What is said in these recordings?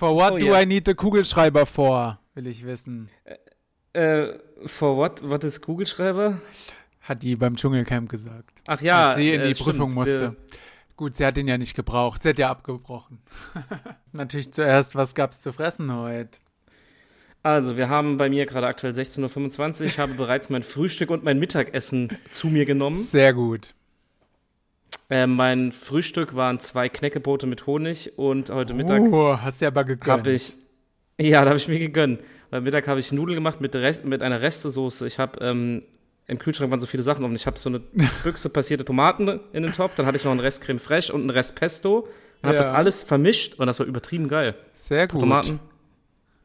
For what Oh, do ja. I need the Kugelschreiber for? Will ich wissen. Äh, for what? Was ist Kugelschreiber? Hat die beim Dschungelcamp gesagt. Ach ja. als sie in äh, die stimmt, Prüfung musste. Gut, sie hat ihn ja nicht gebraucht. Sie hat ja abgebrochen. Natürlich zuerst, was gab's zu fressen heute? Also, wir haben bei mir gerade aktuell 16.25 Uhr. Ich habe bereits mein Frühstück und mein Mittagessen zu mir genommen. Sehr gut. Äh, mein Frühstück waren zwei Knäckebrote mit Honig und heute Mittag Uh, hast du aber gegönnt. habe ich. Ja, da habe ich mir gegönnt. Beim Mittag habe ich Nudeln gemacht mit, Rest, mit einer Restesoße. Ich habe ähm, im Kühlschrank waren so viele Sachen offen. Ich habe so eine Büchse passierte Tomaten in den Topf, dann hatte ich noch einen Rest Creme Fraiche und einen Rest Pesto. Und habe Ja. das alles vermischt und das war übertrieben geil. Sehr gut. Tomaten.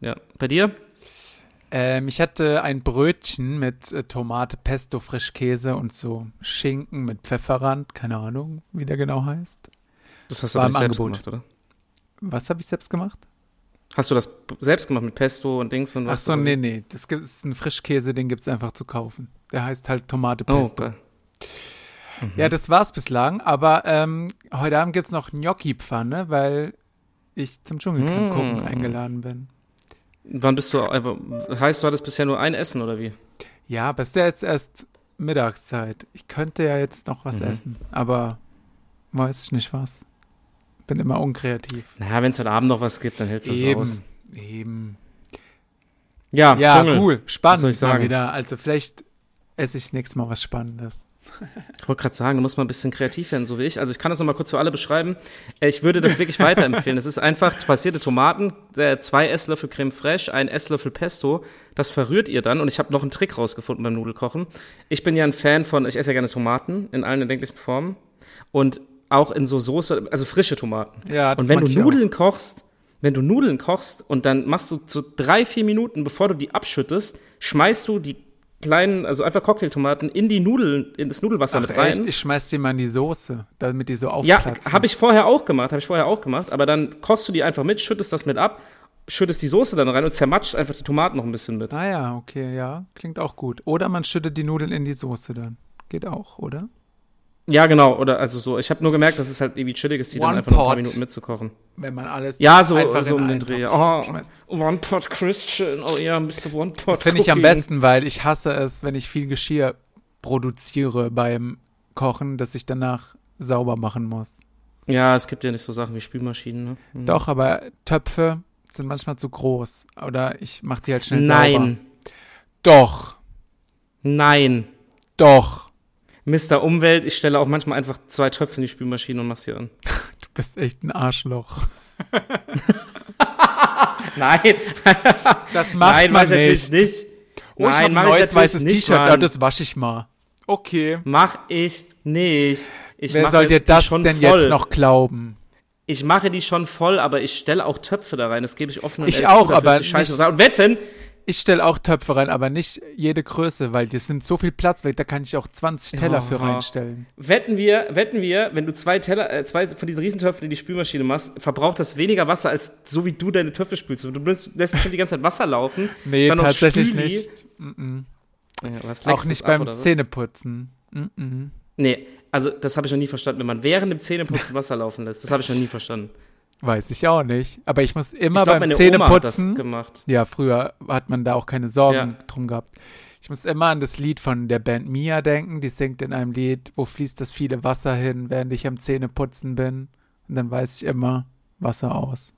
Ja. Bei dir? Ähm, ich hatte ein Brötchen mit äh, Tomate, Pesto, Frischkäse und so Schinken mit Pfefferrand. Keine Ahnung, wie der genau heißt. Das hast du aber nicht selbst Angebot. gemacht, oder? Was habe ich selbst gemacht? Hast du das selbst gemacht mit Pesto und Dings und Ach was? so, oder? nee, nee. Das gibt- ist ein Frischkäse, den gibt's einfach zu kaufen. Der heißt halt Tomate, Oh, Pesto. geil. Ja, das war's bislang. Aber ähm, heute Abend gibt's noch Gnocchi-Pfanne, weil ich zum Dschungelcamp Mm. gucken eingeladen bin. Wann bist du, aber, heißt, du hattest bisher nur ein Essen, oder wie? Ja, aber es ist ja jetzt erst Mittagszeit. Ich könnte ja jetzt noch was Mhm. essen, aber weiß ich nicht was. Bin immer unkreativ. Naja, wenn es heute Abend noch was gibt, dann hältst du das aus. eben. Ja, Ja, Dschungel. cool, spannend soll ich mal sagen? wieder. Also vielleicht esse ich das nächste Mal was Spannendes. Ich wollte gerade sagen, du musst mal ein bisschen kreativ werden, so wie ich. Also ich kann das nochmal kurz für alle beschreiben. Äh, Ich würde das wirklich weiterempfehlen. Es ist einfach passierte Tomaten, äh, zwei Esslöffel Creme Fraiche, ein Esslöffel Pesto. Das verrührt ihr dann. Und ich habe noch einen Trick rausgefunden beim Nudelkochen. Ich bin ja ein Fan von, ich esse ja gerne Tomaten in allen erdenklichen Formen. Und auch in so Soße, also frische Tomaten. Ja, das Und wenn du ich auch. Nudeln kochst, wenn du Nudeln kochst und dann machst du so drei, vier Minuten, bevor du die abschüttest, schmeißt du die kleinen, also einfach Cocktailtomaten in die Nudeln, in das Nudelwasser Ach mit rein. echt, ich schmeiß die mal in die Soße, damit die so Ja, aufplatzen. habe ich vorher auch gemacht, habe ich vorher auch gemacht, aber dann kochst du die einfach mit, schüttest das mit ab, schüttest die Soße dann rein und zermatscht einfach die Tomaten noch ein bisschen mit. Ah ja, okay, ja, klingt auch gut. Oder man schüttet die Nudeln in die Soße dann. Geht auch, oder? Ja, genau, oder also so. Ich habe nur gemerkt, dass es halt irgendwie chillig ist, die One dann einfach noch ein paar pot. Minuten mitzukochen. Wenn man alles Ja, so, einfach so um den Dreh. Oh. One Pot Christian, oh ja, Mr. One Pot Das finde ich am besten, weil ich hasse es, wenn ich viel Geschirr produziere beim Kochen, dass ich danach sauber machen muss. Ja, es gibt ja nicht so Sachen wie Spülmaschinen, ne? Mhm. Doch, aber Töpfe sind manchmal zu groß. Oder ich mache die halt schnell sauber. Nein, Doch, nein. doch. Mr. Umwelt, ich stelle auch manchmal einfach zwei Töpfe in die Spülmaschine und mach's hier an. Du bist echt ein Arschloch. Nein, Das macht nein, mach man ich natürlich nicht. nicht. Oh, ich nein, hab mach ein ich neues weißes nicht, T-Shirt. Ja, das wasche ich mal. Okay. Mach ich nicht. Ich Wer soll dir das schon denn voll. jetzt noch glauben? Ich mache die schon voll, aber ich stelle auch Töpfe da rein. Das gebe ich offen und Ich auch, aber Scheiße nicht-. Und wetten, Ich stelle auch Töpfe rein, aber nicht jede Größe, weil hier sind so viel Platz weg, da kann ich auch 20 Teller für Ja. reinstellen. wetten wir, wetten wir, wenn du zwei Teller, äh, zwei von diesen Riesentöpfen in die Spülmaschine machst, verbraucht das weniger Wasser, als so wie du deine Töpfe spülst. Du lässt bestimmt die ganze Zeit Wasser laufen. Nee, tatsächlich Spüli. nicht. Mm Ja, -mm. leckst Auch nicht ab, beim was? Zähneputzen. -mm. Nee, also das habe ich noch nie verstanden, wenn man während dem Zähneputzen Wasser laufen lässt. Das habe ich noch nie verstanden. Weiß ich auch nicht. Aber ich muss immer ich glaube, beim Zähneputzen. gemacht. Ja, früher hat man da auch keine Sorgen Ja. drum gehabt. Ich muss immer an das Lied von der Band Mia denken. Die singt in einem Lied, wo fließt das viele Wasser hin, während ich am Zähneputzen bin. Und dann weiß ich immer, Wasser aus.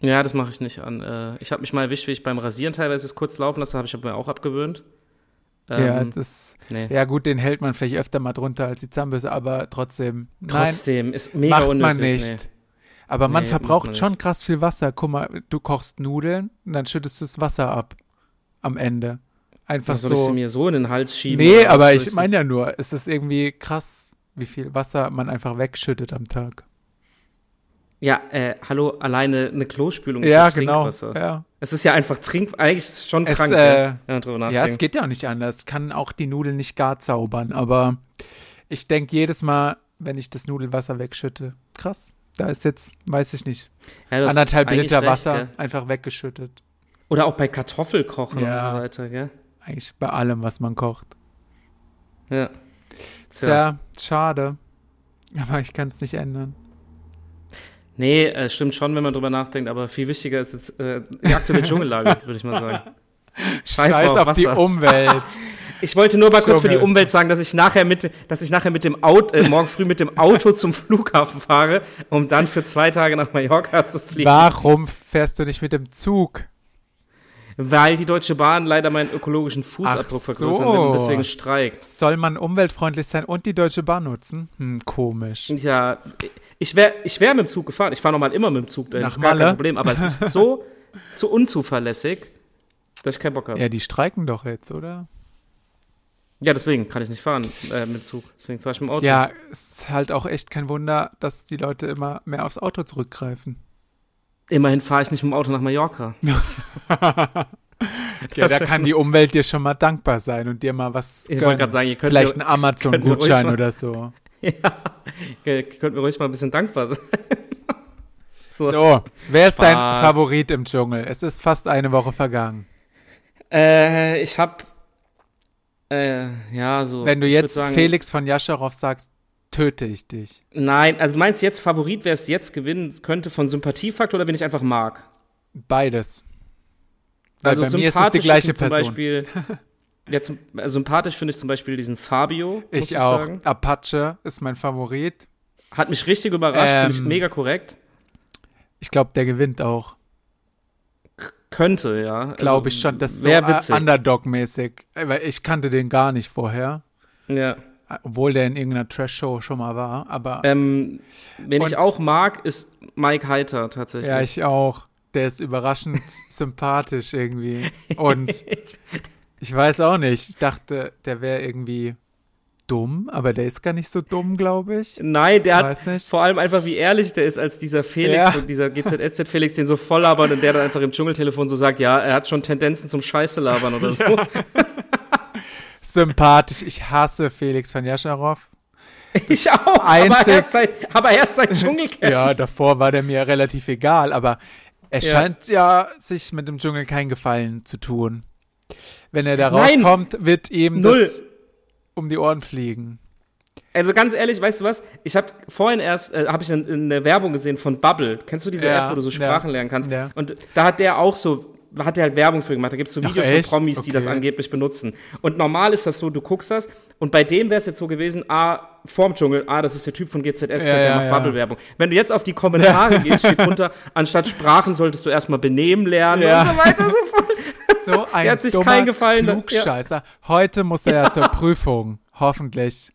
Ja, das mache ich nicht an. Äh, ich habe mich mal erwischt, wie ich beim Rasieren teilweise es kurz laufen lasse, habe ich aber mir auch abgewöhnt. ja, Ähm, das, nee. ja, gut, den hält man vielleicht öfter mal drunter als die Zahnbürste, aber trotzdem. Trotzdem, ist mega nein, macht unnötig. man nicht. Aber man Nee, verbraucht schon krass viel Wasser. Guck mal, du kochst Nudeln und dann schüttest du das Wasser ab. Am Ende. Einfach Was soll ich sie so. mir so in den Hals schieben? Nee, aber soll ich meine ja nur, es ist irgendwie krass, wie viel Wasser man einfach wegschüttet am Tag. Ja, äh, hallo, alleine eine Klospülung ist Ja, ja genau. Trinkwasser. Ja. Es ist ja einfach Trink, eigentlich ist es schon Es, krank, äh, ja, wenn man drüber ja, es nachdenkt. geht ja auch nicht anders. Kann auch die Nudeln nicht gar zaubern, aber ich denke jedes Mal, wenn ich das Nudelwasser wegschütte, krass. Da ist jetzt, weiß ich nicht, Ja, anderthalb Liter recht, Wasser gell? einfach weggeschüttet. Oder auch bei Kartoffelkochen Ja. und so weiter, gell? Eigentlich bei allem, was man kocht. Ja. Tja, schade. Aber ich kann es nicht ändern. Nee, äh, stimmt schon, wenn man drüber nachdenkt, aber viel wichtiger ist jetzt äh, die aktuelle Dschungellage, würde ich mal sagen. Scheiß, Scheiß auf, auf die Umwelt. Ich wollte nur mal kurz für die Umwelt sagen, dass ich nachher mit, dass ich nachher mit dem Auto, äh, morgen früh mit dem Auto zum Flughafen fahre, um dann für zwei Tage nach Mallorca zu fliegen. Warum fährst du nicht mit dem Zug? Weil die Deutsche Bahn leider meinen ökologischen Fußabdruck Ach vergrößern will und deswegen streikt. Soll man umweltfreundlich sein und die Deutsche Bahn nutzen? Hm, komisch. Ja, ich wäre ich wär mit dem Zug gefahren. Ich fahre normal immer mit dem Zug das ist gar kein Problem. Aber es ist so, so unzuverlässig, dass ich keinen Bock habe. Ja, die streiken doch jetzt, oder? Ja, deswegen kann ich nicht fahren äh, mit dem Zug. Deswegen fahre ich mit dem Auto. Ja, es ist halt auch echt kein Wunder, dass die Leute immer mehr aufs Auto zurückgreifen. Immerhin fahre ich nicht mit dem Auto nach Mallorca. ja, da kann die Umwelt dir schon mal dankbar sein und dir mal was. Ich wollte gerade sagen, ihr könnt Vielleicht einen Amazon-Gutschein oder so. Ja, ihr könnt mir ruhig mal ein bisschen dankbar sein. so. so, wer ist Spaß. dein Favorit im Dschungel? Es ist fast eine Woche vergangen. Äh, ich hab. Äh, ja, so. Wenn du jetzt sagen, Felix von Jascharow sagst, töte ich dich. Nein, also du meinst jetzt Favorit, wer es jetzt gewinnen könnte von Sympathiefaktor oder wen ich einfach mag? Beides. Weil also bei mir ist es die gleiche Person. Zum Beispiel, jetzt, also sympathisch finde ich zum Beispiel diesen Fabio. Ich, ich auch. Sagen. Apache ist mein Favorit. Hat mich richtig überrascht, ähm, finde ich mega korrekt. Ich glaube, der gewinnt auch. Könnte, ja. Glaube also, ich schon. Das ist so Underdog-mäßig. Weil ich kannte den gar nicht vorher. Ja. Obwohl der in irgendeiner Trash-Show schon mal war, aber. Ähm, wen ich auch mag, ist Mike Heiter tatsächlich. Ja, ich auch. Der ist überraschend sympathisch irgendwie. Und ich weiß auch nicht. Ich dachte, der wäre irgendwie dumm, aber der ist gar nicht so dumm, glaube ich. Nein, der hat nicht. vor allem einfach, wie ehrlich der ist, als dieser Felix, ja. dieser GZSZ Felix, den so voll labert und der dann einfach im Dschungeltelefon so sagt, ja, er hat schon Tendenzen zum Scheiße labern oder so. Ja. sympathisch. Ich hasse Felix von Jascharow. Ich auch, aber erst seit, aber erst seit Dschungelcamp. ja, davor war der mir relativ egal, aber er ja. scheint ja sich mit dem Dschungel keinen Gefallen zu tun. Wenn er da rauskommt, wird ihm Null. das um die Ohren fliegen. Also ganz ehrlich, weißt du was? Ich habe vorhin erst äh, habe ich eine, eine, Werbung gesehen von Bubble. Kennst du diese ja, App, wo du so Sprachen ja. lernen kannst? Ja. Und da hat der auch so hat er halt Werbung für gemacht. Da gibt es so Videos Ach, von Promis, okay. die das angeblich benutzen. Und normal ist das so, du guckst das und bei dem wäre es jetzt so gewesen, ah, vorm Dschungel, ah, das ist der Typ von GZSZ, ja, der ja, macht ja. Bubble-Werbung. Wenn du jetzt auf die Kommentare gehst, steht drunter, anstatt Sprachen solltest du erstmal benehmen lernen und so weiter, so voll. So ein hat sich kein Gefallen. Klugscheißer. Heute muss er ja zur Prüfung. Hoffentlich.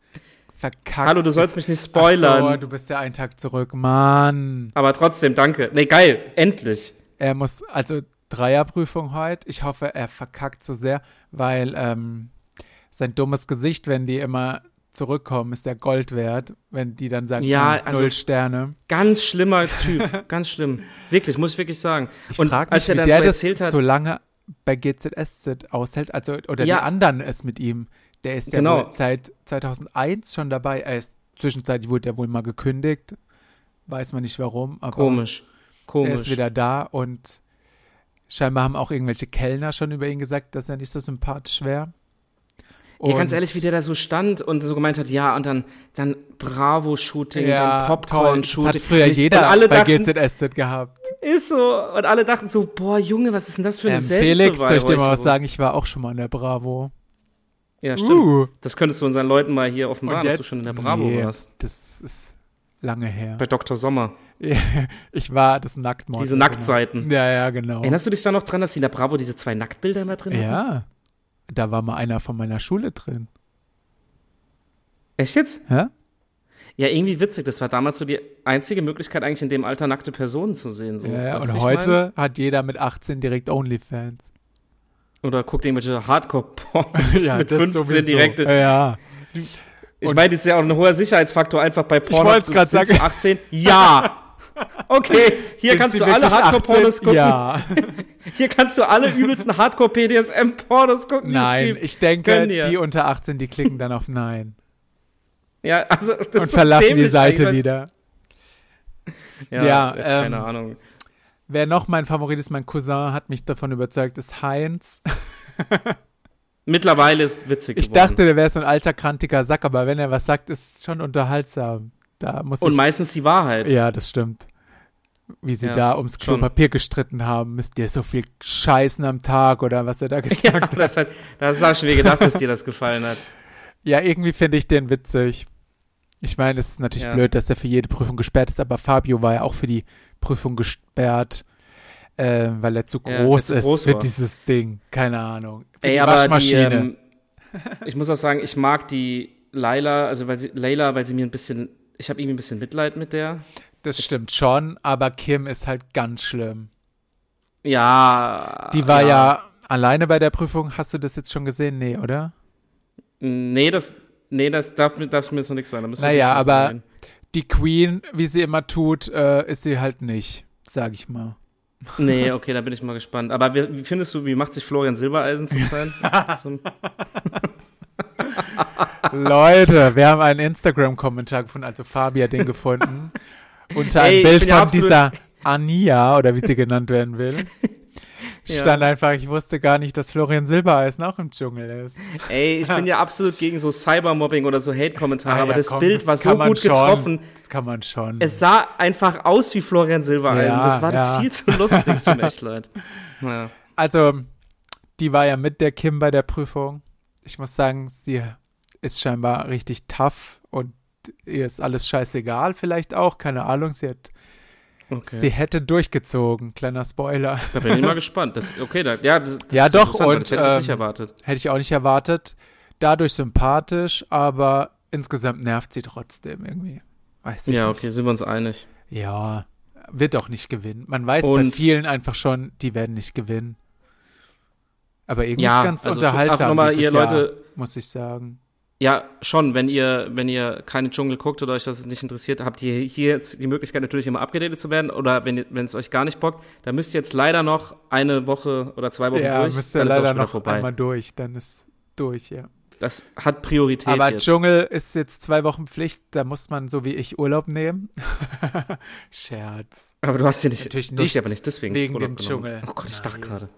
Verkackt. Hallo, du sollst mich nicht spoilern. Ach so, du bist ja einen Tag zurück. Mann. Aber trotzdem, danke. Nee, geil. Endlich. Er muss, also Dreierprüfung heute. Ich hoffe, er verkackt so sehr, weil ähm, sein dummes Gesicht, wenn die immer zurückkommen, ist der Gold wert, wenn die dann sagen, ja, hm, also null Sterne. Ganz schlimmer Typ, ganz schlimm. Wirklich, muss ich wirklich sagen. Ich und als mich, er dann der so erzählt hat, so lange bei GZSZ aushält, also oder ja. die anderen es mit ihm. Der ist genau. ja wohl seit 2001 schon dabei. Er ist zwischenzeitlich wurde er wohl mal gekündigt, weiß man nicht warum. Aber Komisch. Komisch. Er ist wieder da und Scheinbar haben auch irgendwelche Kellner schon über ihn gesagt, dass er nicht so sympathisch wäre. Ja, ganz ehrlich, wie der da so stand und so gemeint hat, ja, und dann, dann Bravo-Shooting, ja, dann Popcorn-Shooting. Das hat früher jeder alle bei dachten, GZSZ gehabt. Ist so. Und alle dachten so, boah, Junge, was ist denn das für eine ähm, Felix, soll ich dir mal was sagen? Ich war auch schon mal in der Bravo. Ja, stimmt. Uh. Das könntest du unseren Leuten mal hier offenbaren, dass du schon in der Bravo nee, warst. Das ist lange her. Bei Dr. Sommer. ich war das Nacktmodel. Diese Nacktseiten. Ja, ja, genau. Erinnerst du dich da noch dran, dass die in der Bravo diese zwei Nacktbilder immer drin ja. hatten? Ja. Da war mal einer von meiner Schule drin. Echt jetzt? Ja? Ja, irgendwie witzig. Das war damals so die einzige Möglichkeit, eigentlich in dem Alter nackte Personen zu sehen. So. Ja, ja. und heute hat jeder mit 18 direkt Onlyfans. Oder guckt irgendwelche Hardcore-Pornos ja, mit 15 direkte. Ja. Ich meine, das ist ja auch ein hoher Sicherheitsfaktor einfach bei Porno. Ich wollte es gerade sagen. 18? Ja. Okay, hier kannst du alle Hardcore-Pornos gucken. Ja. Hier kannst du alle übelsten Hardcore-PDSM-Pornos gucken. Nein, ich denke, die unter 18, die klicken dann auf Nein. Ja, also das Und verlassen die Seite wieder. Ja, ja ähm, keine Ahnung. Wer noch mein Favorit ist, mein Cousin, hat mich davon überzeugt, ist Heinz. Mittlerweile ist witzig Ich geworden. dachte, der wäre so ein alter, krantiger Sack, aber wenn er was sagt, ist es schon unterhaltsam. Da muss Und meistens die Wahrheit. Ja, das stimmt. wie sie ja, da ums Klopapier gestritten haben. Müsst ihr so viel scheißen am Tag oder was er da gesagt ja, hat. Das, hat, das habe ich mir gedacht, dass dir das gefallen hat. Ja, irgendwie finde ich den witzig. Ich meine, es ist natürlich ja. blöd, dass er für jede Prüfung gesperrt ist, aber Fabio war ja auch für die Prüfung gesperrt, äh, weil er zu groß ist groß für dieses Ding. Keine Ahnung. Für Ey, die aber die, ähm, ich muss auch sagen, ich mag die Laila, also weil sie, Layla, weil sie mir ein bisschen, ich habe irgendwie ein bisschen Mitleid mit der. Das stimmt schon, aber Kim ist halt ganz schlimm. Ja. Die war ja. ja alleine bei der Prüfung. Hast du das jetzt schon gesehen? Nee, oder? Nee, das, nee, das darf, darf mir jetzt noch nichts sein. Da naja, aber rein. die Queen, wie sie immer tut, äh, ist sie halt nicht, sag ich mal. Nee, okay, da bin ich mal gespannt. Aber wie, wie findest du, wie macht sich Florian Silbereisen zurzeit? Leute, wir haben einen Instagram-Kommentar gefunden, also Fabi hat den gefunden. Unter einem Ey, Bild von dieser Ania, oder wie sie genannt werden will. Stand ja. einfach, ich wusste gar nicht, dass Florian Silbereisen auch im Dschungel ist. Ey, ich bin ja absolut gegen so Cybermobbing oder so Hate-Kommentare, ah, aber das komm, Bild das war so gut schon. getroffen. Das kann man schon. Es sah einfach aus wie Florian Silbereisen. Ja, das war das viel zu lustig, es tut echt. Naja. Also, die war ja mit der Kim bei der Prüfung. Ich muss sagen, sie ist scheinbar richtig tough und ihr ist alles scheißegal, vielleicht auch, keine Ahnung. Sie hat Okay. Sie hätte durchgezogen, kleiner Spoiler. Da bin ich mal gespannt. Das, okay, da, ja, das, das ja doch, und das hätte ich ähm, nicht erwartet. Hätte ich auch nicht erwartet. Dadurch sympathisch, aber insgesamt nervt sie trotzdem irgendwie. Weiß ich ja, nicht. okay, sind wir uns einig. Ja, wird auch nicht gewinnen. Man weiß und bei vielen einfach schon, die werden nicht gewinnen. Aber irgendwie ja, ist ganz also unterhaltsam. Mal, ihr Jahr, Leute, muss ich sagen. Ja, schon, wenn ihr, wenn ihr keinen Dschungel guckt oder euch das nicht interessiert, habt ihr hier jetzt die Möglichkeit natürlich immer abgedatet zu werden oder wenn, wenn es euch gar nicht bockt, dann müsst ihr jetzt leider noch eine Woche oder zwei Wochen ja, durch. Müsst ihr dann leider noch vorbei. einmal durch, dann ist durch, ja. Das hat Priorität. Aber jetzt. Dschungel ist jetzt zwei Wochen Pflicht, da muss man so wie ich Urlaub nehmen. Scherz. Aber du hast ja nicht, Natürlich nicht, aber nicht deswegen wegen Urlaub dem genommen. Dschungel. Oh Gott, ich dachte gerade.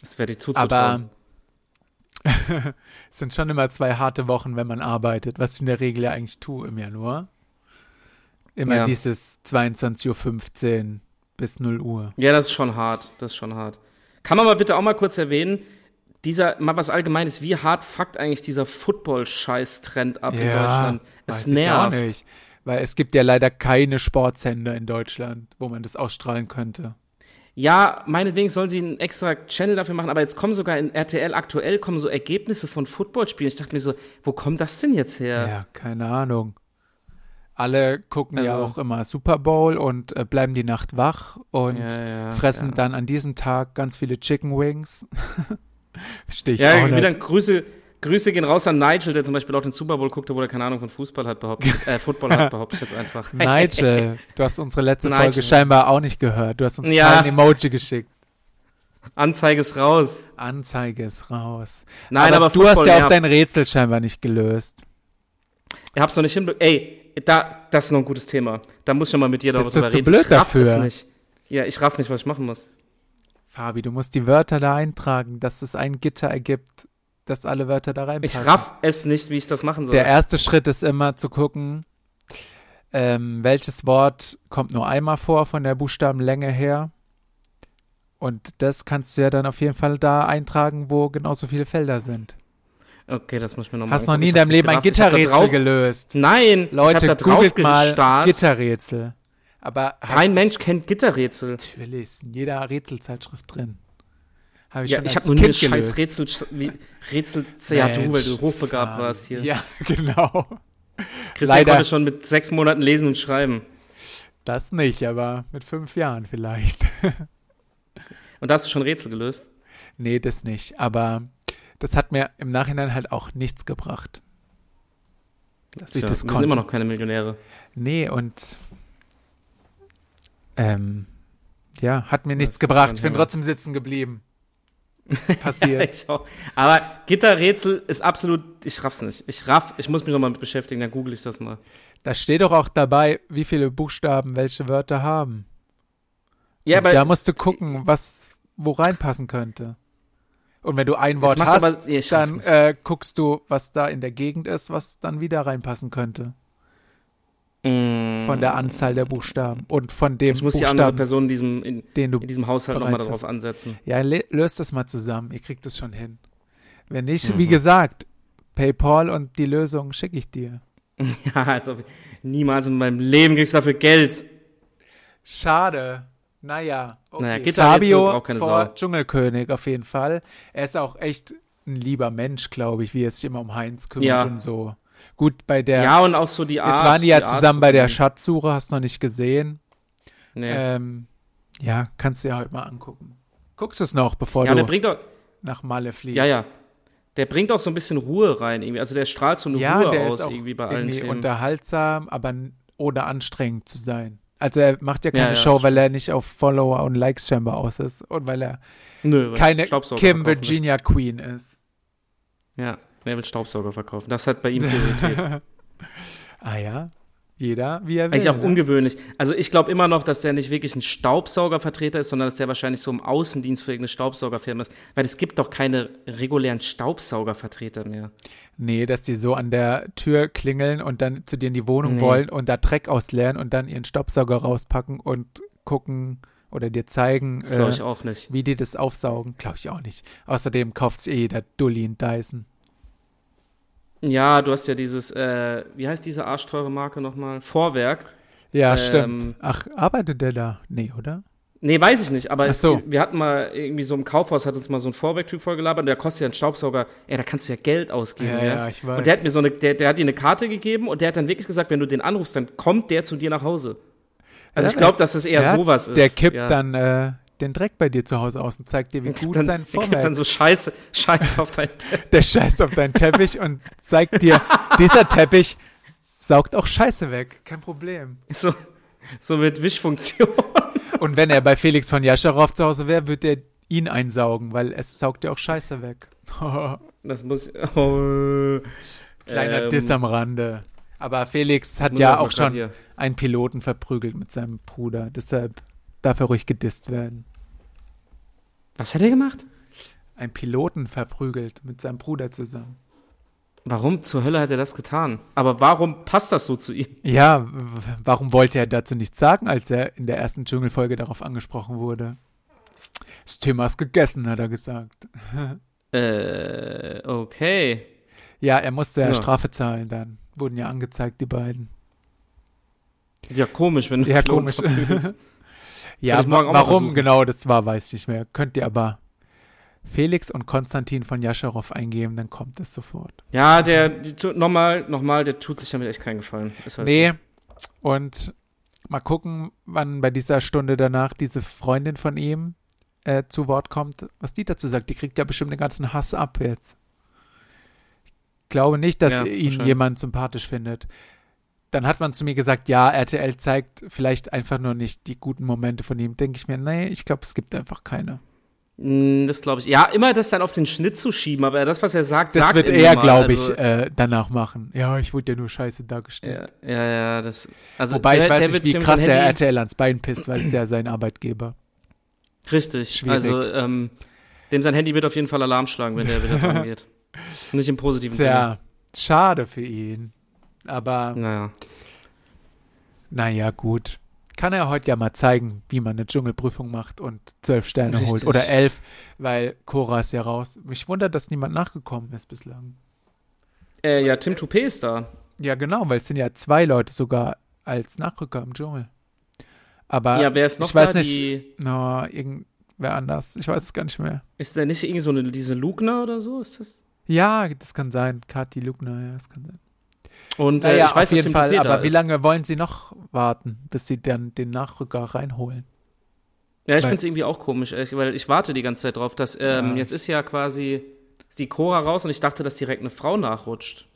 Das wäre die zuzutrauen. Aber es sind schon immer zwei harte Wochen, wenn man arbeitet, was ich in der Regel ja eigentlich tue im Januar. Immer ja. dieses 22.15 Uhr bis 0 Uhr. Ja, das ist schon hart. Das ist schon hart. Kann man mal bitte auch mal kurz erwähnen, dieser, mal was Allgemeines, wie hart fuckt eigentlich dieser Football-Scheiß-Trend ab ja, in Deutschland? Es nervt. Ich auch nicht. Weil es gibt ja leider keine Sportsender in Deutschland, wo man das ausstrahlen könnte ja, meinetwegen sollen sie einen extra Channel dafür machen, aber jetzt kommen sogar in RTL aktuell kommen so Ergebnisse von Footballspielen. Ich dachte mir so, wo kommt das denn jetzt her? Ja, keine Ahnung. Alle gucken also, ja auch immer Super Bowl und äh, bleiben die Nacht wach und ja, ja, fressen ja. dann an diesem Tag ganz viele Chicken Wings. Verstehe ich ja, auch nicht. Grüße, Grüße gehen raus an Nigel, der zum Beispiel auch den Super Bowl guckte, wo er keine Ahnung von Fußball hat, behauptet, äh, Football hat, behaupte ich jetzt einfach. Nigel, du hast unsere letzte Nigel. Folge scheinbar auch nicht gehört. Du hast uns ja. ein Emoji geschickt. Anzeige ist raus. Anzeige ist raus. Nein, aber, aber du Football, hast ja auch dein Rätsel scheinbar nicht gelöst. Ich hab's noch nicht hinbekommen. Ey, da, das ist noch ein gutes Thema. Da muss ich noch mal mit dir darüber Bist reden. Bist du zu blöd dafür? Nicht. Ja, ich raff nicht, was ich machen muss. Fabi, du musst die Wörter da eintragen, dass es ein Gitter ergibt dass alle Wörter da reinpassen. Ich raff es nicht, wie ich das machen soll. Der erste Schritt ist immer zu gucken, ähm, welches Wort kommt nur einmal vor von der Buchstabenlänge her. Und das kannst du ja dann auf jeden Fall da eintragen, wo genauso viele Felder sind. Okay, das muss ich mir nochmal Hast noch nie in deinem Leben ein Gitterrätsel gelöst? Nein, Leute, googelt mal Gitterrätsel. Aber kein Mensch kennt Gitterrätsel. Natürlich, ist in jeder Rätselzeitschrift drin. Hab ich ja, ich habe nur eine scheiß Rätsel, Rätsel ja, du, weil du hochbegabt Mann. warst hier. Ja, genau. Christian Leider. konnte schon mit sechs Monaten lesen und schreiben. Das nicht, aber mit fünf Jahren vielleicht. und da hast du schon Rätsel gelöst? Nee, das nicht. Aber das hat mir im Nachhinein halt auch nichts gebracht. Dass Tja, ich das wir sind immer noch keine Millionäre. Nee, und ähm, ja, hat mir nichts gebracht. Ich bin trotzdem sitzen geblieben. passiert. ja, Aber Gitterrätsel ist absolut, ich raff's nicht. Ich raff, ich muss mich nochmal mit beschäftigen, dann google ich das mal. Da steht doch auch dabei, wie viele Buchstaben welche Wörter haben. Ja, aber da musst du gucken, was wo reinpassen könnte. Und wenn du ein Wort hast, aber, dann äh, guckst du, was da in der Gegend ist, was dann wieder reinpassen könnte. Mm. Von der Anzahl der Buchstaben und von dem Ich muss die andere Person in diesem, in, den du in diesem Haushalt nochmal darauf ansetzen. Ja, löst das mal zusammen. Ihr kriegt es schon hin. Wenn nicht, mhm. wie gesagt, PayPal und die Lösung schicke ich dir. Ja, also niemals in meinem Leben kriegst du dafür Geld. Schade. Naja, okay. Naja, Fabio auch keine vor Sau. Dschungelkönig auf jeden Fall. Er ist auch echt ein lieber Mensch, glaube ich, wie er sich immer um Heinz kümmert ja. und so. Gut, bei der. Ja, und auch so die Art. Jetzt waren die ja die zusammen bei der Schatzsuche, hast du noch nicht gesehen. Nee. Ähm, ja, kannst du ja heute mal angucken. Guckst du es noch, bevor ja, du der bringt doch, nach Malle fliegst? Ja, ja. Der bringt auch so ein bisschen Ruhe rein, irgendwie. Also der strahlt so eine ja, Ruhe der aus, ist auch irgendwie bei allen Themen. unterhaltsam, aber ohne anstrengend zu sein. Also er macht ja keine ja, Show, weil er nicht auf Follower und Likes scheinbar aus ist und weil er Nö, keine Kim Virginia Queen ist. Ja, er will Staubsauger verkaufen. Das hat bei ihm Priorität. ah ja, jeder wie er will. Eigentlich auch ne? ungewöhnlich. Also ich glaube immer noch, dass der nicht wirklich ein Staubsaugervertreter ist, sondern dass der wahrscheinlich so im Außendienst für irgendeine Staubsaugerfirma ist. Weil es gibt doch keine regulären Staubsaugervertreter mehr. Nee, dass die so an der Tür klingeln und dann zu dir in die Wohnung nee. wollen und da Dreck ausleeren und dann ihren Staubsauger rauspacken und gucken oder dir zeigen, das äh, ich auch nicht. wie die das aufsaugen. Glaube ich auch nicht. Außerdem kauft sich eh jeder Dulli in Dyson. Ja, du hast ja dieses, äh, wie heißt diese arschteure Marke nochmal? Vorwerk. Ja, ähm, stimmt. Ach, arbeitet der da? Nee, oder? Nee, weiß ich nicht, aber so. es, wir hatten mal irgendwie so im Kaufhaus, hat uns mal so ein Vorwerk-Typ vollgelabert und der kostet ja einen Staubsauger, ey, da kannst du ja Geld ausgeben. Ja, ja, ja. ich weiß. Und der hat mir so eine, der, der hat dir eine Karte gegeben und der hat dann wirklich gesagt, wenn du den anrufst, dann kommt der zu dir nach Hause. Also ja, ich glaube, dass das eher sowas ist. Der kippt dann äh, den Dreck bei dir zu Hause aus und zeigt dir, wie gut dann, sein Vorwerk. dann so Scheiße, Scheiße auf deinen Teppich. Der scheißt auf deinen Teppich und zeigt dir, dieser Teppich saugt auch Scheiße weg. Kein Problem. So, so mit Wischfunktion. Und wenn er bei Felix von Jascharow zu Hause wäre, würde er ihn einsaugen, weil es saugt ja auch Scheiße weg. das muss. Oh, Kleiner ähm, Diss am Rande. Aber Felix hat ja auch schon hier. einen Piloten verprügelt mit seinem Bruder. Deshalb darf er ruhig gedisst werden. Was hat er gemacht? Ein Piloten verprügelt mit seinem Bruder zusammen. Warum zur Hölle hat er das getan? Aber warum passt das so zu ihm? Ja, warum wollte er dazu nichts sagen, als er in der ersten Dschungelfolge darauf angesprochen wurde? Das Thema ist gegessen, hat er gesagt. äh, okay. Ja, er musste ja, ja Strafe zahlen dann. Wurden ja angezeigt, die beiden. Ja, komisch, wenn du Ja, komisch. Ja, warum genau das war, weiß ich nicht mehr. Könnt ihr aber Felix und Konstantin von Jascharow eingeben, dann kommt es sofort. Ja, der, nochmal, nochmal, der tut sich damit echt keinen Gefallen. Halt nee, so. und mal gucken, wann bei dieser Stunde danach diese Freundin von ihm äh, zu Wort kommt, was die dazu sagt. Die kriegt ja bestimmt den ganzen Hass ab jetzt. Ich glaube nicht, dass ja, ihn jemand sympathisch findet dann hat man zu mir gesagt, ja, RTL zeigt vielleicht einfach nur nicht die guten Momente von ihm. Denke ich mir, nee, ich glaube, es gibt einfach keine. Hm, das glaube ich. Ja, immer das dann auf den Schnitt zu schieben, aber das, was er sagt, das sagt wird er, glaube ich, also, äh, danach machen. Ja, ich wurde ja nur scheiße dargestellt. Ja, ja, ja das. Also Wobei der, ich weiß nicht, wie krass er RTL ans Bein pisst, weil es ja sein Arbeitgeber. Richtig. Also ähm, dem sein Handy wird auf jeden Fall Alarm schlagen, wenn der wieder dran geht. Nicht im positiven Sinne. Ja, schade für ihn. Aber naja. naja, gut. Kann er heute ja mal zeigen, wie man eine Dschungelprüfung macht und zwölf Sterne Richtig. holt. Oder elf, weil Cora ist ja raus. Mich wundert, dass niemand nachgekommen ist bislang. Äh, ja, Tim Toupé ist da. Ja, genau, weil es sind ja zwei Leute sogar als Nachrücker im Dschungel. Aber ja, wer ist noch ich weiß da, nicht, die... no, irgendwer anders. Ich weiß es gar nicht mehr. Ist da nicht irgendwie so eine, diese Lugner oder so? Ist das? Ja, das kann sein. Kathi Lugner, ja, das kann sein. Und äh, naja, ich weiß auf jeden Fall, aber wie lange wollen sie noch warten, bis sie dann den Nachrücker reinholen? Ja, ich finde es irgendwie auch komisch, weil ich warte die ganze Zeit drauf, dass ähm, ja. jetzt ist ja quasi ist die Cora raus und ich dachte, dass direkt eine Frau nachrutscht.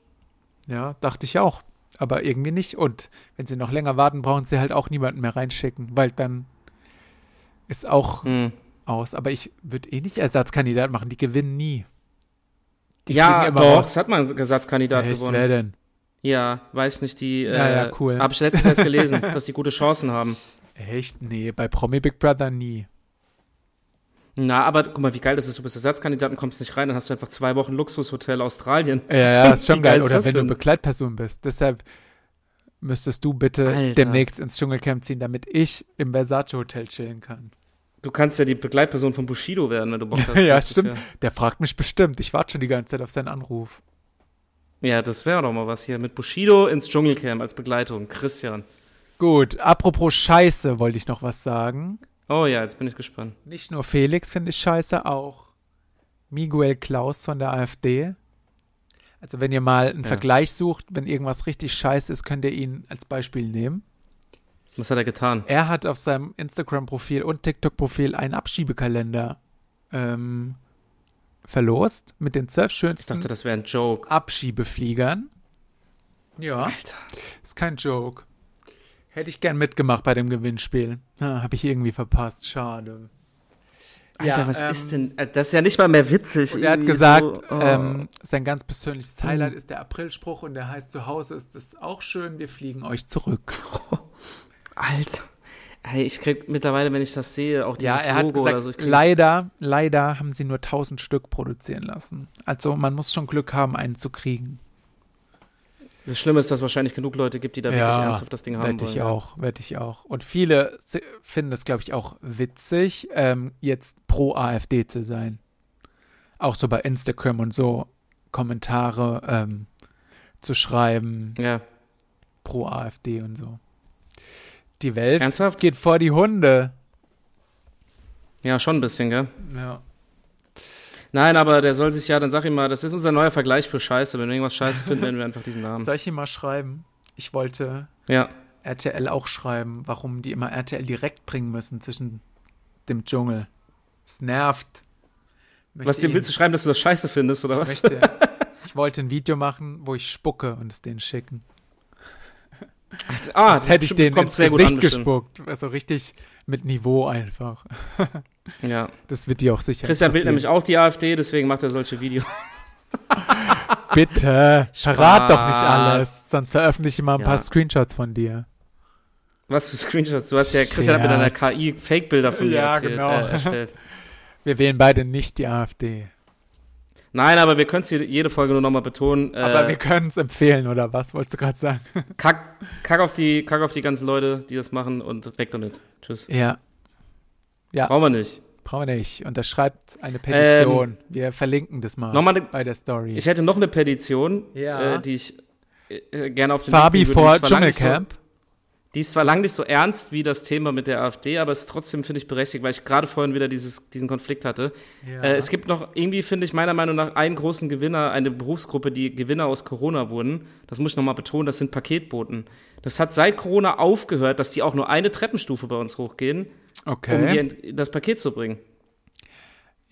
Ja, dachte ich auch. Aber irgendwie nicht. Und wenn sie noch länger warten, brauchen sie halt auch niemanden mehr reinschicken, weil dann ist auch hm. aus. Aber ich würde eh nicht Ersatzkandidat machen, die gewinnen nie. Die ja, doch, es hat mal einen Ersatzkandidat Echt, gewonnen. Wer denn? Ja, weiß nicht, die. Ja, äh, ja, cool. Habe ich letztens erst gelesen, dass die gute Chancen haben. Echt? Nee, bei Promi Big Brother nie. Na, aber guck mal, wie geil das ist. Du bist Ersatzkandidat und kommst nicht rein, dann hast du einfach zwei Wochen Luxushotel Australien. Ja, ja, ist schon geil. geil. Oder wenn denn? du Begleitperson bist. Deshalb müsstest du bitte Alter. demnächst ins Dschungelcamp ziehen, damit ich im Versace Hotel chillen kann. Du kannst ja die Begleitperson von Bushido werden, wenn du Bock hast. ja, stimmt. Ja Der fragt mich bestimmt. Ich warte schon die ganze Zeit auf seinen Anruf. Ja, das wäre doch mal was hier. Mit Bushido ins Dschungelcamp als Begleitung. Christian. Gut, apropos Scheiße, wollte ich noch was sagen. Oh ja, jetzt bin ich gespannt. Nicht nur Felix finde ich scheiße, auch Miguel Klaus von der AfD. Also wenn ihr mal einen ja. Vergleich sucht, wenn irgendwas richtig scheiße ist, könnt ihr ihn als Beispiel nehmen. Was hat er getan? Er hat auf seinem Instagram-Profil und TikTok-Profil einen Abschiebekalender ähm, verlost mit den zwölf schönsten ich dachte, das ein Joke. Abschiebefliegern. Ja. Alter. Ist kein Joke. Hätte ich gern mitgemacht bei dem Gewinnspiel. Ah, Habe ich irgendwie verpasst. Schade. Alter, ja, was ähm, ist denn? Äh, das ist ja nicht mal mehr witzig. er hat gesagt, so, oh. ähm, sein ganz persönliches Highlight mhm. ist der Aprilspruch und der heißt, zu Hause ist es auch schön, wir fliegen euch zurück. Alter. Hey, ich krieg mittlerweile, wenn ich das sehe, auch dieses ja, er Logo hat gesagt, so. Leider, leider haben sie nur 1000 Stück produzieren lassen. Also man muss schon Glück haben, einen zu kriegen. Das Schlimme ist, dass es wahrscheinlich genug Leute gibt, die da ja, wirklich ernsthaft das Ding haben wette wollen. ich auch, wette ich auch. Und viele finden es, glaube ich, auch witzig, ähm, jetzt pro AfD zu sein. Auch so bei Instagram und so Kommentare ähm, zu schreiben. Ja. Pro AfD und so. Die Welt Ernsthaft? geht vor die Hunde. Ja, schon ein bisschen, gell? Ja. Nein, aber der soll sich ja, dann sag ich mal, das ist unser neuer Vergleich für Scheiße. Wenn wir irgendwas Scheiße finden, nennen wir einfach diesen Namen. Soll ich ihm mal schreiben? Ich wollte ja. RTL auch schreiben, warum die immer RTL direkt bringen müssen zwischen dem Dschungel. Es nervt. Möchte was dir willst du schreiben, dass du das Scheiße findest, oder was? Möchte, ich wollte ein Video machen, wo ich spucke und es denen schicken. Also, ah, Als hätte ich den ins Gesicht gespuckt. Also richtig mit Niveau einfach. ja. Das wird dir auch sicher Christian will nämlich auch die AfD, deswegen macht er solche Videos. Bitte, verrat doch nicht alles, sonst veröffentliche ich mal ein ja. paar Screenshots von dir. Was für Screenshots? Du hast ja, Christian hat mit einer KI Fake-Bilder von dir ja, erzählt, genau. äh, erstellt. Wir wählen beide nicht die AfD. Nein, aber wir können es jede Folge nur nochmal betonen. Aber äh, wir können es empfehlen, oder was wolltest du gerade sagen? Kack, kack, auf die, kack auf die ganzen Leute, die das machen und weg damit. Tschüss. Ja. ja. Brauchen wir nicht. Brauchen wir nicht. Unterschreibt eine Petition. Ähm, wir verlinken das mal noch ne, bei der Story. Ich hätte noch eine Petition, ja. äh, die ich äh, gerne auf den Fabi vor Dschungelcamp. Die ist zwar lang nicht so ernst wie das Thema mit der AfD, aber es ist trotzdem, finde ich, berechtigt, weil ich gerade vorhin wieder dieses, diesen Konflikt hatte. Ja. Äh, es gibt noch irgendwie, finde ich, meiner Meinung nach einen großen Gewinner, eine Berufsgruppe, die Gewinner aus Corona wurden. Das muss ich nochmal betonen, das sind Paketboten. Das hat seit Corona aufgehört, dass die auch nur eine Treppenstufe bei uns hochgehen, okay. um die, das Paket zu bringen.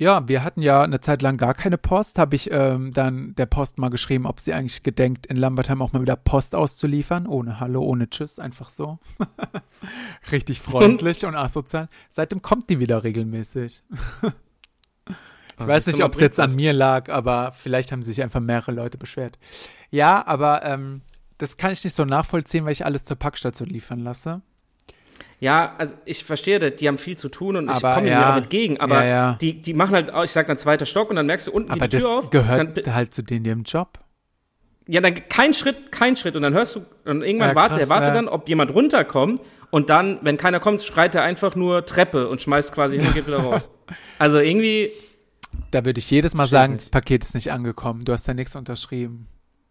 Ja, wir hatten ja eine Zeit lang gar keine Post. Habe ich ähm, dann der Post mal geschrieben, ob sie eigentlich gedenkt, in Lambertheim auch mal wieder Post auszuliefern. Ohne Hallo, ohne Tschüss, einfach so. Richtig freundlich und asozial. Seitdem kommt die wieder regelmäßig. ich also weiß nicht, ob es jetzt an mir lag, aber vielleicht haben sich einfach mehrere Leute beschwert. Ja, aber ähm, das kann ich nicht so nachvollziehen, weil ich alles zur Packstation liefern lasse. Ja, also ich verstehe das, die haben viel zu tun und ich komme ja, ihnen entgegen, aber ja, ja. Die, die machen halt, ich sag dann zweiter Stock und dann merkst du unten aber die Tür auf. Aber das gehört dann, halt zu denen ihrem Job. Ja, dann kein Schritt, kein Schritt und dann hörst du, und irgendwann ja, wartet er, wartet dann, ob jemand runterkommt und dann, wenn keiner kommt, schreit er einfach nur Treppe und schmeißt quasi hin und geht wieder raus. Also irgendwie. Da würde ich jedes Mal sagen, das Paket ist nicht angekommen, du hast ja nichts unterschrieben.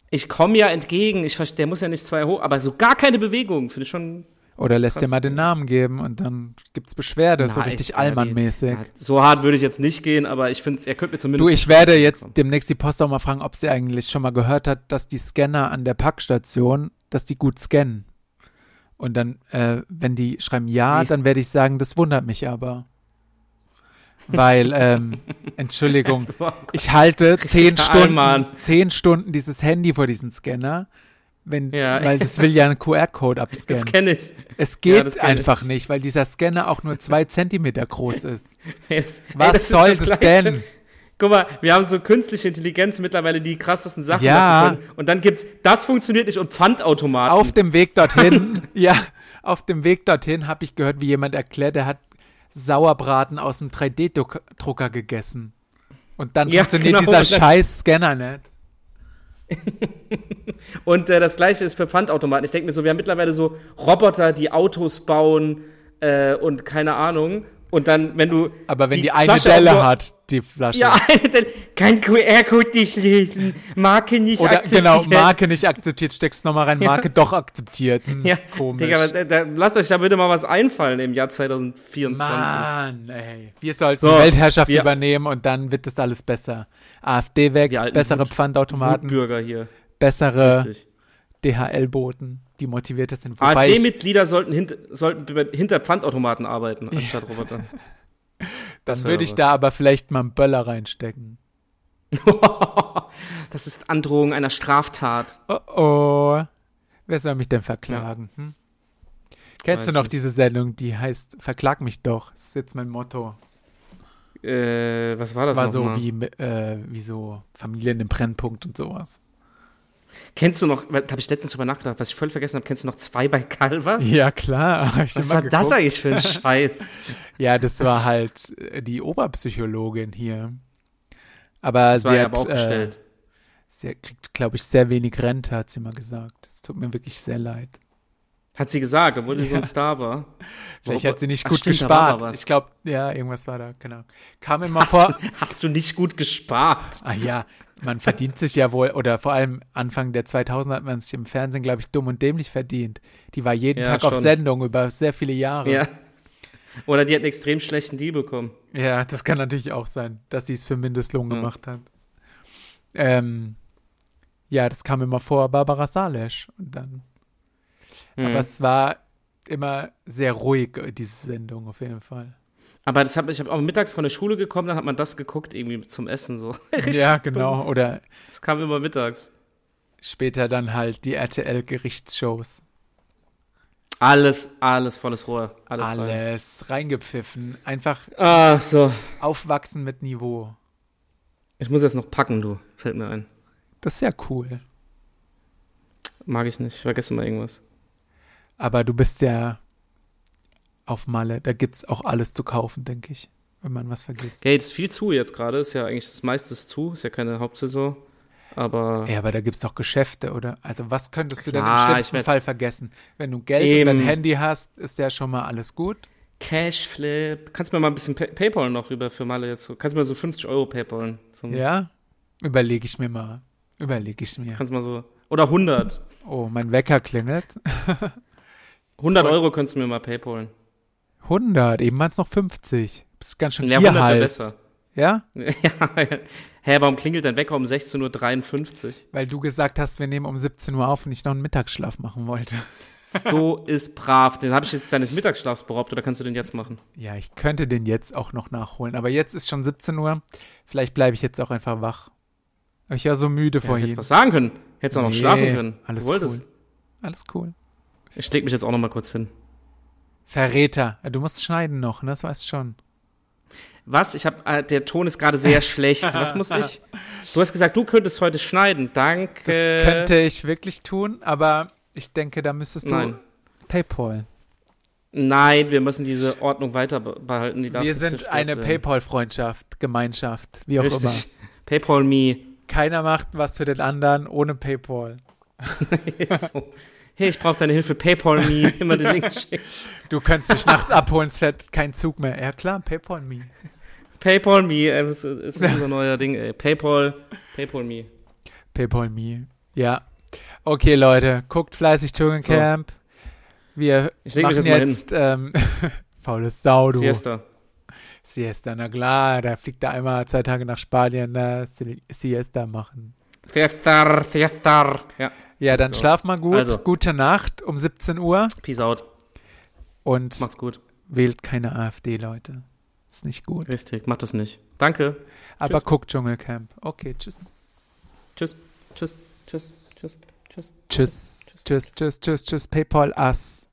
Ich komme ja entgegen, ich, der muss ja nicht zwei hoch, aber so gar keine Bewegung, finde ich schon oder lässt dir mal den Namen geben und dann gibt's Beschwerde, Na, so richtig Allmann-mäßig. So hart würde ich jetzt nicht gehen, aber ich finde, er könnte mir zumindest. Du, ich werde jetzt kommen. demnächst die Post auch mal fragen, ob sie eigentlich schon mal gehört hat, dass die Scanner an der Packstation, dass die gut scannen. Und dann, äh, wenn die schreiben ja, Wie? dann werde ich sagen, das wundert mich aber. Weil, ähm, Entschuldigung, oh ich halte zehn Stunden, zehn Stunden dieses Handy vor diesen Scanner wenn, ja. weil das will ja einen QR-Code abscannen. Das kenne ich. Es geht ja, einfach ich. nicht, weil dieser Scanner auch nur zwei Zentimeter groß ist. Yes. Was Ey, soll das, das denn? Guck mal, wir haben so künstliche Intelligenz mittlerweile, die krassesten Sachen ja. machen können. Und dann gibt's, das funktioniert nicht und Pfandautomaten. Auf dem Weg dorthin, ja, auf dem Weg dorthin habe ich gehört, wie jemand erklärt, der hat Sauerbraten aus dem 3D-Drucker gegessen. Und dann ja, funktioniert genau, dieser scheiß Scanner nicht. Und äh, das gleiche ist für Pfandautomaten. Ich denke mir so, wir haben mittlerweile so Roboter, die Autos bauen äh, und keine Ahnung. Und dann, wenn du. Aber wenn die, die eine Flasche Delle hat, die Flasche. Ja, eine Delle. Kein QR-Code nicht lesen. Marke nicht Oder, akzeptiert. Genau, Marke nicht akzeptiert. Steckst nochmal rein, Marke ja. doch akzeptiert. Hm, ja, komisch. Digga, da, da, lasst euch da bitte mal was einfallen im Jahr 2024. Mann, ey. Wir sollten so, die Weltherrschaft wir, übernehmen und dann wird das alles besser. AfD weg, bessere Wut, Pfandautomaten. Bürger hier. Bessere DHL-Boten die motivierter sind. AfD-Mitglieder sollten, hint, sollten hinter Pfandautomaten arbeiten, anstatt ja. Roboter. Dann würde ich was. da aber vielleicht mal einen Böller reinstecken. das ist Androhung einer Straftat. Oh oh. Wer soll mich denn verklagen? Ja. Hm? Kennst Weiß du noch nicht. diese Sendung, die heißt Verklag mich doch? Das ist jetzt mein Motto. Äh, was war das? Das war so mal? wie, äh, wie so Familien im Brennpunkt und sowas. Kennst du noch, da habe ich letztens drüber nachgedacht, was ich voll vergessen habe, kennst du noch zwei bei Calvas? Ja, klar. was war geguckt. das eigentlich für ein Scheiß? ja, das war halt äh, die Oberpsychologin hier. Aber das sie hat, aber auch gestellt. Äh, sie kriegt, glaube ich, sehr wenig Rente, hat sie mal gesagt. Es tut mir wirklich sehr leid. Hat sie gesagt, obwohl sie ja. so ein Star war. Vielleicht Wo, hat sie nicht ach, gut stimmt, gespart. Ich glaube, ja, irgendwas war da, genau. Kam immer hast vor. Du, hast du nicht gut gespart? Ah ja, man verdient sich ja wohl, oder vor allem Anfang der 2000 hat man sich im Fernsehen, glaube ich, dumm und dämlich verdient. Die war jeden ja, Tag schon. auf Sendung über sehr viele Jahre. Ja. Oder die hat einen extrem schlechten Deal bekommen. Ja, das kann natürlich auch sein, dass sie es für Mindestlohn ja. gemacht hat. Ähm, ja, das kam immer vor Barbara Salesch und dann Mhm. Aber es war immer sehr ruhig, diese Sendung auf jeden Fall. Aber das hab, ich habe auch mittags von der Schule gekommen, dann hat man das geguckt, irgendwie zum Essen so. ja, genau. Oder. Es kam immer mittags. Später dann halt die RTL-Gerichtsshows. Alles, alles volles Rohr. Alles, alles rein. reingepfiffen. Einfach ah, so. aufwachsen mit Niveau. Ich muss jetzt noch packen, du. Fällt mir ein. Das ist ja cool. Mag ich nicht. Ich vergesse mal irgendwas. Aber du bist ja auf Malle. Da gibt es auch alles zu kaufen, denke ich, wenn man was vergisst. Geld ist viel zu jetzt gerade. Ist ja eigentlich das meiste zu. Ist ja keine Hauptsaison. Aber. Ja, aber da gibt es doch Geschäfte, oder? Also, was könntest klar, du denn im schlimmsten Fall vergessen? Wenn du Geld eben. und dein Handy hast, ist ja schon mal alles gut. Cashflip. Kannst du mir mal ein bisschen Pay Paypal noch rüber für Malle jetzt? Kannst du mir so 50 Euro Paypalen? ja? Überlege ich mir mal. Überlege ich mir. Kannst du mal so. Oder 100. Oh, mein Wecker klingelt. 100 Euro könntest du mir mal paypalen. 100, eben waren es noch 50. Das ist ganz schön ja, 100 Hals. besser. Ja? ja. Hä, warum klingelt dein Wecker um 16.53 Uhr? Weil du gesagt hast, wir nehmen um 17 Uhr auf und ich noch einen Mittagsschlaf machen wollte. So ist brav. Den habe ich jetzt deines Mittagsschlafs beraubt oder kannst du den jetzt machen? Ja, ich könnte den jetzt auch noch nachholen. Aber jetzt ist schon 17 Uhr. Vielleicht bleibe ich jetzt auch einfach wach. Aber ich war so müde ja, vorhin. Hättest was sagen können. Hättest auch nee, noch schlafen können. Alles du wolltest. Cool. Alles cool. Ich leg mich jetzt auch noch mal kurz hin. Verräter. Du musst schneiden noch, ne? Das weißt du schon. Was? Ich habe äh, der Ton ist gerade sehr schlecht. Was muss ich? Du hast gesagt, du könntest heute schneiden. Danke. Das könnte ich wirklich tun, aber ich denke, da müsstest du Nein. PayPal. Nein, wir müssen diese Ordnung weiter behalten. wir sind eine PayPal-Freundschaft, Gemeinschaft, wie auch Richtig. immer. PayPal me. Keiner macht was für den anderen ohne PayPal. so hey, ich brauche deine Hilfe, PayPal me, immer den Link schicken. Du könntest mich nachts abholen, es fährt kein Zug mehr. Ja klar, PayPal me. PayPal me, das ist unser neuer Ding, ey. PayPal, PayPal me. PayPal me, ja. Okay, Leute, guckt fleißig Dschungelcamp. So. Wir machen jetzt, ähm, faules Sau, du. Siesta. Siesta, na klar, da fliegt er einmal zwei Tage nach Spanien, da Siesta machen. Siesta, Siesta, ja. Ja, dann so. schlaf mal gut. Also. Gute Nacht um 17 Uhr. Peace out. Und Macht's gut. wählt keine AfD, Leute. Ist nicht gut. Richtig, macht das nicht. Danke. Aber tschüss. guckt Dschungelcamp. Okay, tschüss. Tschüss, tschüss, tschüss, tschüss, tschüss. Tschüss, tschüss, tschüss, tschüss, tschüss. PayPal us.